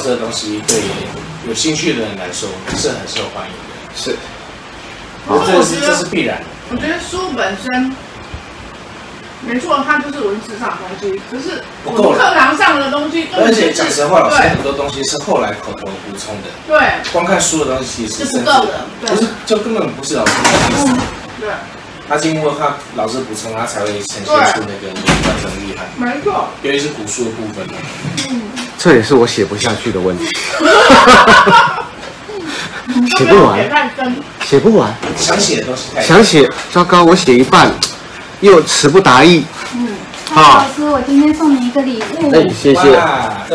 就老师的东西对有兴趣的人来说是很受欢迎的。是，好，这是这是必然的。我觉得书本身。没错，它就是文字上的东西，可是我们课堂上的东西，而且讲实话，老师很多东西是后来口头补充的。对，光看书的东西其实是不够的，不是就根本不是老师的意思。对，他经过他老师补充，他才会呈现出那个完整厉害。没错，尤其是古书的部分。嗯，这也是我写不下去的问题。写不完，写不完，想写都是想写，糟糕，我写一半。又词不达意。嗯，好，老师，我今天送你一个礼物。哎，谢谢。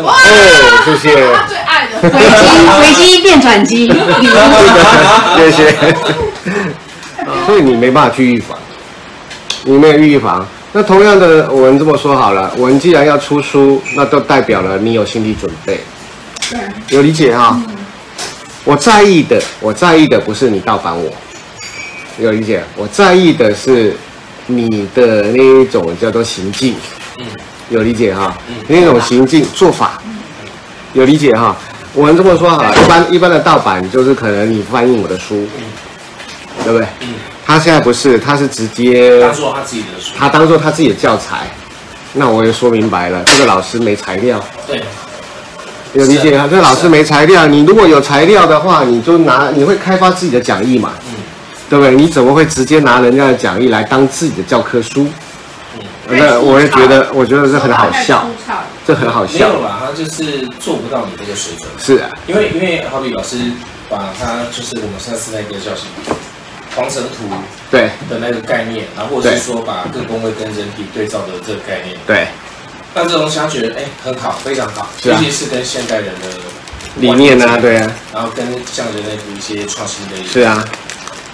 哇，谢谢。他最爱的回机，回机变转机。谢谢。所以你没办法去预防，你没有预防。那同样的，我们这么说好了，我们既然要出书，那都代表了你有心理准备。对。有理解哈？我在意的，我在意的不是你盗版我。有理解？我在意的是。你的那一种叫做行径，嗯有理解哈？那种行径做法，有理解哈？我们这么说哈，一般一般的盗版就是可能你翻译我的书，对不对？他现在不是，他是直接当做他自己的书，他当做他自己的教材。那我也说明白了，这个老师没材料。对，有理解啊？这个老师没材料，你如果有材料的话，你就拿，你会开发自己的讲义嘛？对不对？你怎么会直接拿人家的讲义来当自己的教科书？嗯，那我也觉得，我觉得这很好笑，这很好笑。没有吧？他就是做不到你这个水准。是啊，因为因为好比老师把他就是我们上次那个叫什么黄尘图对。的那个概念，然后或者是说把各宫位跟人体对照的这个概念，对，那这东西他觉得哎很好，非常好，尤其是跟现代人的理念啊，对啊，然后跟像人类的一些创新的一些是啊。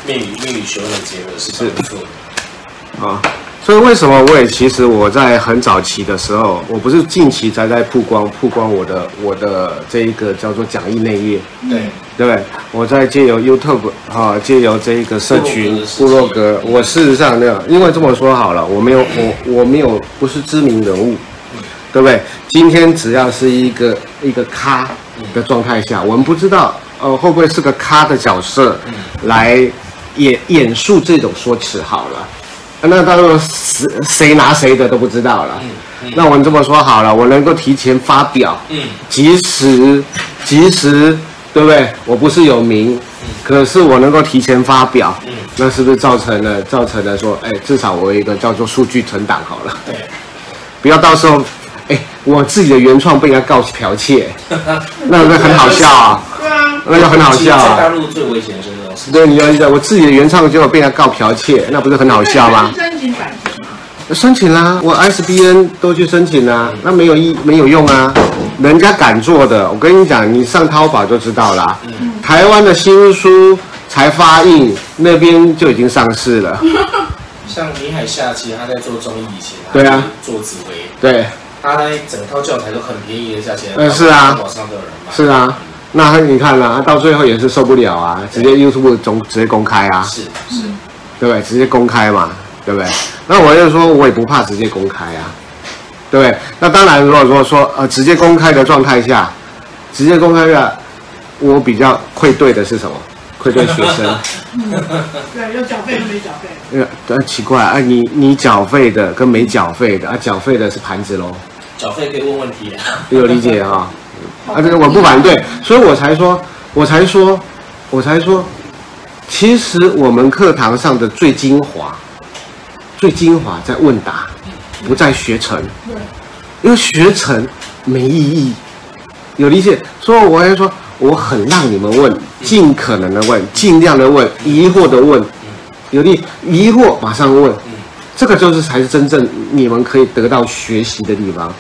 命理命理学问的结合是不错的啊，所以为什么我也其实我在很早期的时候，我不是近期才在曝光曝光我的我的这一个叫做讲义内页，对对不对？我在借由 YouTube 哈，借由这一个社群部落格，我事实上呢，因为这么说好了，我没有我我没有不是知名人物，对不对？今天只要是一个一个咖的状态下，我们不知道呃会不会是个咖的角色来。演演述这种说辞好了，那到时候谁谁拿谁的都不知道了。那我们这么说好了，我能够提前发表，嗯，即使即使，对不对？我不是有名，嗯、可是我能够提前发表，嗯，那是不是造成了造成了说，哎，至少我有一个叫做数据存档好了，对，不要到时候，哎，我自己的原创被人家告剽窃，那那很好笑啊，对啊，那就很好笑啊。在大陆最危险的是。对，你要知道，我自己的原创就被他告剽窃，那不是很好笑吗？申请版权吗？申请啦，我 ISBN 都去申请啦，那没有意没有用啊。人家敢做的，我跟你讲，你上淘宝就知道啦。台湾的新书才发印，那边就已经上市了。像李海夏，其实他在做综艺以前，对啊，做紫微，对，他整套教材都很便宜的价钱，嗯，是啊，网上都有人买是啊。那你看了，到最后也是受不了啊，直接 YouTube 总直接公开啊，是是，对不对？直接公开嘛，对不对？那我就说，我也不怕直接公开啊，对不对？那当然，如果说说呃直接公开的状态下，直接公开的，我比较愧对的是什么？愧对学生。对，要缴费跟没缴费。呃，很奇怪啊，你你缴费的跟没缴费的啊，缴费的是盘子喽。缴费可以问问题啊。有理解哈。啊，这个我不反对，所以我才说，我才说，我才说，其实我们课堂上的最精华，最精华在问答，不在学成，因为学成没意义。有理解，所以我还说，我很让你们问，尽可能的问，尽量的问，疑惑的问，有理，疑惑马上问，这个就是才是真正你们可以得到学习的地方。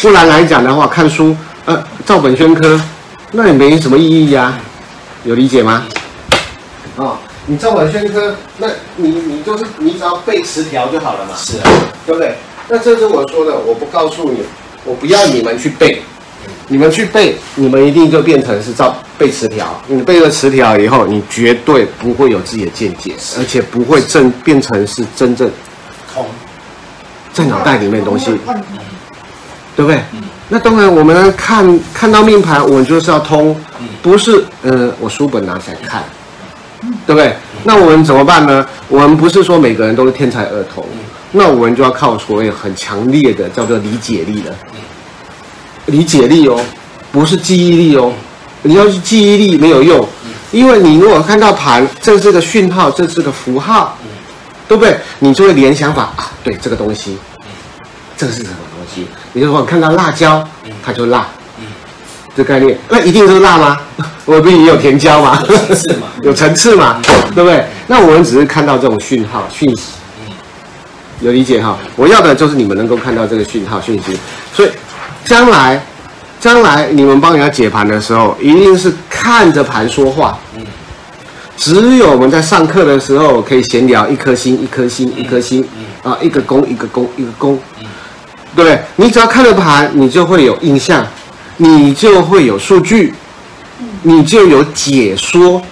不然来讲的话，看书。呃，照本宣科，那也没什么意义呀、啊，有理解吗？啊、哦，你照本宣科，那你你就是你只要背词条就好了嘛，是啊，对不对？那这是我说的，我不告诉你，我不要你们去背，你们去背，你们一定就变成是照背词条。你背了词条以后，你绝对不会有自己的见解，而且不会正变成是真正通在脑袋里面的东西，对不对？那当然，我们看看到命盘，我们就是要通，不是呃，我书本拿起来看，对不对？那我们怎么办呢？我们不是说每个人都是天才儿童，那我们就要靠所谓很强烈的叫做理解力了。理解力哦，不是记忆力哦。你要是记忆力没有用，因为你如果看到盘，这是个讯号，这是个符号，对不对？你就会联想法啊，对这个东西，这个是什么西？你就说看到辣椒，它就辣，这概念，那一定是辣吗？我不也有甜椒吗？有层次嘛，有层次嘛，对不对？那我们只是看到这种讯号讯息，有理解哈？我要的就是你们能够看到这个讯号讯息，所以将来。将来你们帮人家解盘的时候，一定是看着盘说话。只有我们在上课的时候可以闲聊，一颗星，一颗星，一颗星，啊，一个攻，一个攻，一个宫，对？你只要看了盘，你就会有印象，你就会有数据，你就有解说，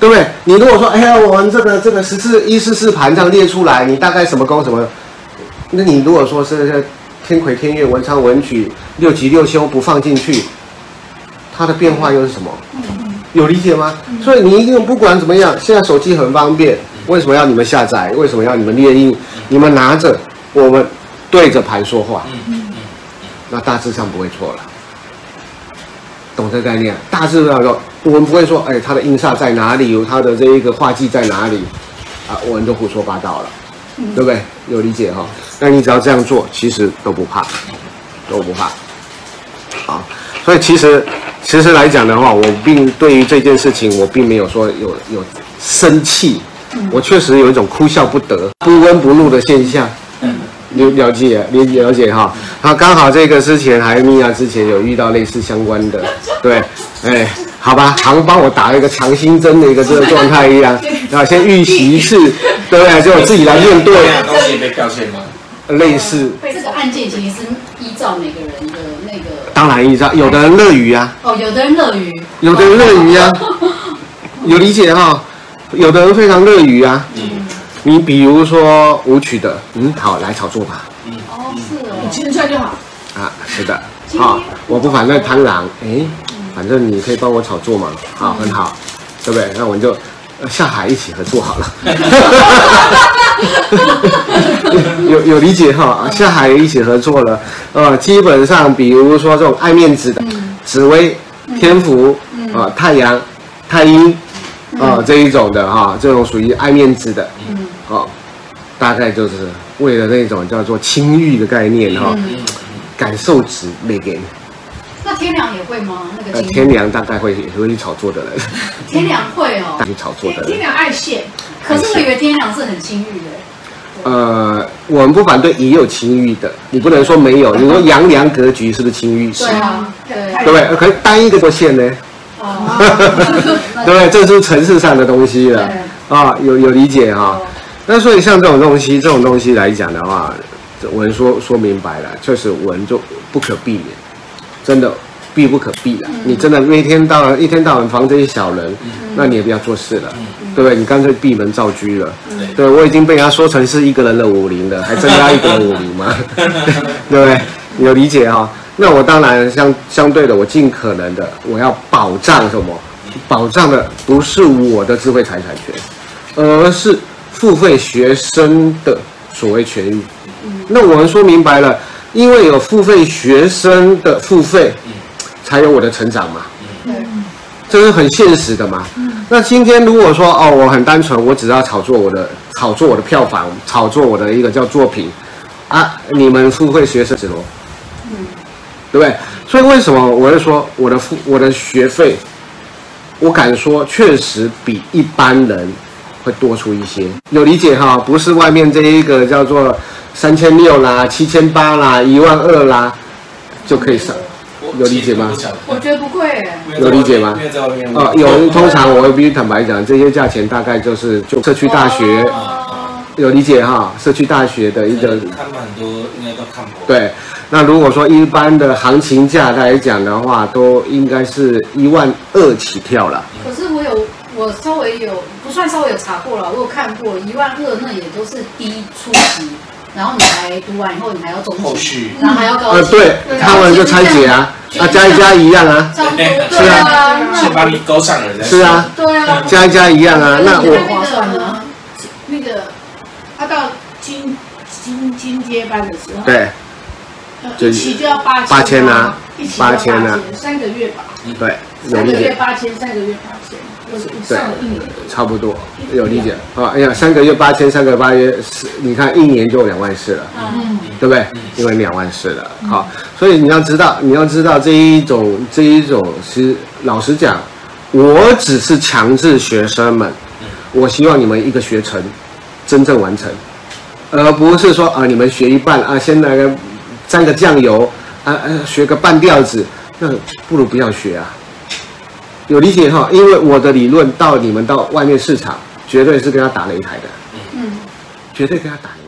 对不对？你如果说，哎呀，我们这个这个十四一四四盘这样列出来，你大概什么宫什么？那你如果说是。天魁天鉞文昌文曲六吉六凶不放进去，它的变化又是什么？有理解吗？所以你一定不管怎么样，现在手机很方便，为什么要你们下载？为什么要你们列印？你们拿着，我们对着盘说话，那大致上不会错了。懂这个概念？大致上说，我们不会说，哎，它的印煞在哪里？有它的这一个化忌在哪里？啊，我们都胡说八道了。对不对？有理解哈？那你只要这样做，其实都不怕，都不怕。好，所以其实其实来讲的话，我并对于这件事情，我并没有说有有生气，我确实有一种哭笑不得、不温不怒的现象。了了解，了了解哈。好，刚好这个之前还米娅之前有遇到类似相关的，对，哎，好吧，好像帮我打了一个强心针的一个这个状态一样，啊，先预习一次。对不对？就我自己来面对。东西被剽窃吗？类似。这个案件其实是依照每个人的那个。当然依照，有的人乐于啊。哦，有的人乐于。有的人乐于啊。有理解哈？有的人非常乐于啊。嗯。你比如说舞曲的，嗯，好，来炒作吧。嗯。哦，是哦。你记一下就好。啊，是的。好，我不反对贪狼，哎，反正你可以帮我炒作嘛。好，很好，对不对？那我们就。下海一起合作好了，有有理解哈？下海一起合作了，呃，基本上比如说这种爱面子的，紫薇、天福啊、太阳、太阴啊这一种的哈，这种属于爱面子的，哦，大概就是为了那种叫做清誉的概念哈，感受值没给你。那天梁也会吗？那个天梁大概会也会去炒作的人。天梁会哦，去炒作的人。天梁爱现，可是我以为天梁是很清誉的。呃，我们不反对也有清誉的，你不能说没有。你说阳梁格局是不是清誉？对啊，对。对不对？可是单一个线呢？哦。对不对？这是城市上的东西了啊，有有理解哈。那所以像这种东西，这种东西来讲的话，我们说说明白了，确实我们就不可避免。真的避不可避了，嗯、你真的每天到晚一天到晚防这些小人，嗯、那你也不要做事了，嗯、对不对？你干脆闭门造车了。嗯、对，我已经被人家说成是一个人的武林了，还增加一个人武林吗？对不对？你有理解哈、哦？那我当然相相对的，我尽可能的我要保障什么？保障的不是我的智慧财产权，而是付费学生的所谓权益。嗯、那我们说明白了。因为有付费学生的付费，才有我的成长嘛。嗯，这是很现实的嘛。嗯，那今天如果说哦，我很单纯，我只要炒作我的炒作我的票房，炒作我的一个叫作品，啊，你们付费学生子罗？嗯，对不对？所以为什么我会说我的付我的学费，我敢说确实比一般人会多出一些，有理解哈？不是外面这一个叫做。三千六啦，七千八啦，一万二啦，就可以上，有理解吗？我觉得不会，有理解吗？啊，有。通常我会必须坦白讲，这些价钱大概就是就社区大学，有理解哈？社区大学的一个。看过很多，应该都看过。对，那如果说一般的行情价来讲的话，都应该是一万二起跳了。可是我有，我稍微有不算稍微有查过了，我有看过一万二，那也都是低初级。然后你还读完以后，你还要中级，后续，然后还要高呃，对，他们就拆解啊，啊，加一加一样啊，差不多，是啊，先把你勾上了，是啊，对啊，加一加一样啊，那我那个那个他到金金金阶班的时候，对，一起就要八千八千啊，一期八千啊，三个月吧，对，三个月八千，三个月八千。对，差不多有理解啊。哎呀，三个月八千，三个八月四，你看一年就两万四了，嗯，对不对？因为两万四了，好，所以你要知道，你要知道这一种这一种，其实老实讲，我只是强制学生们，我希望你们一个学程真正完成，而不是说啊，你们学一半啊，先来个沾个酱油啊啊，学个半吊子，那不如不要学啊。有理解哈，因为我的理论到你们到外面市场，绝对是跟他打擂台的，嗯，绝对跟他打擂台。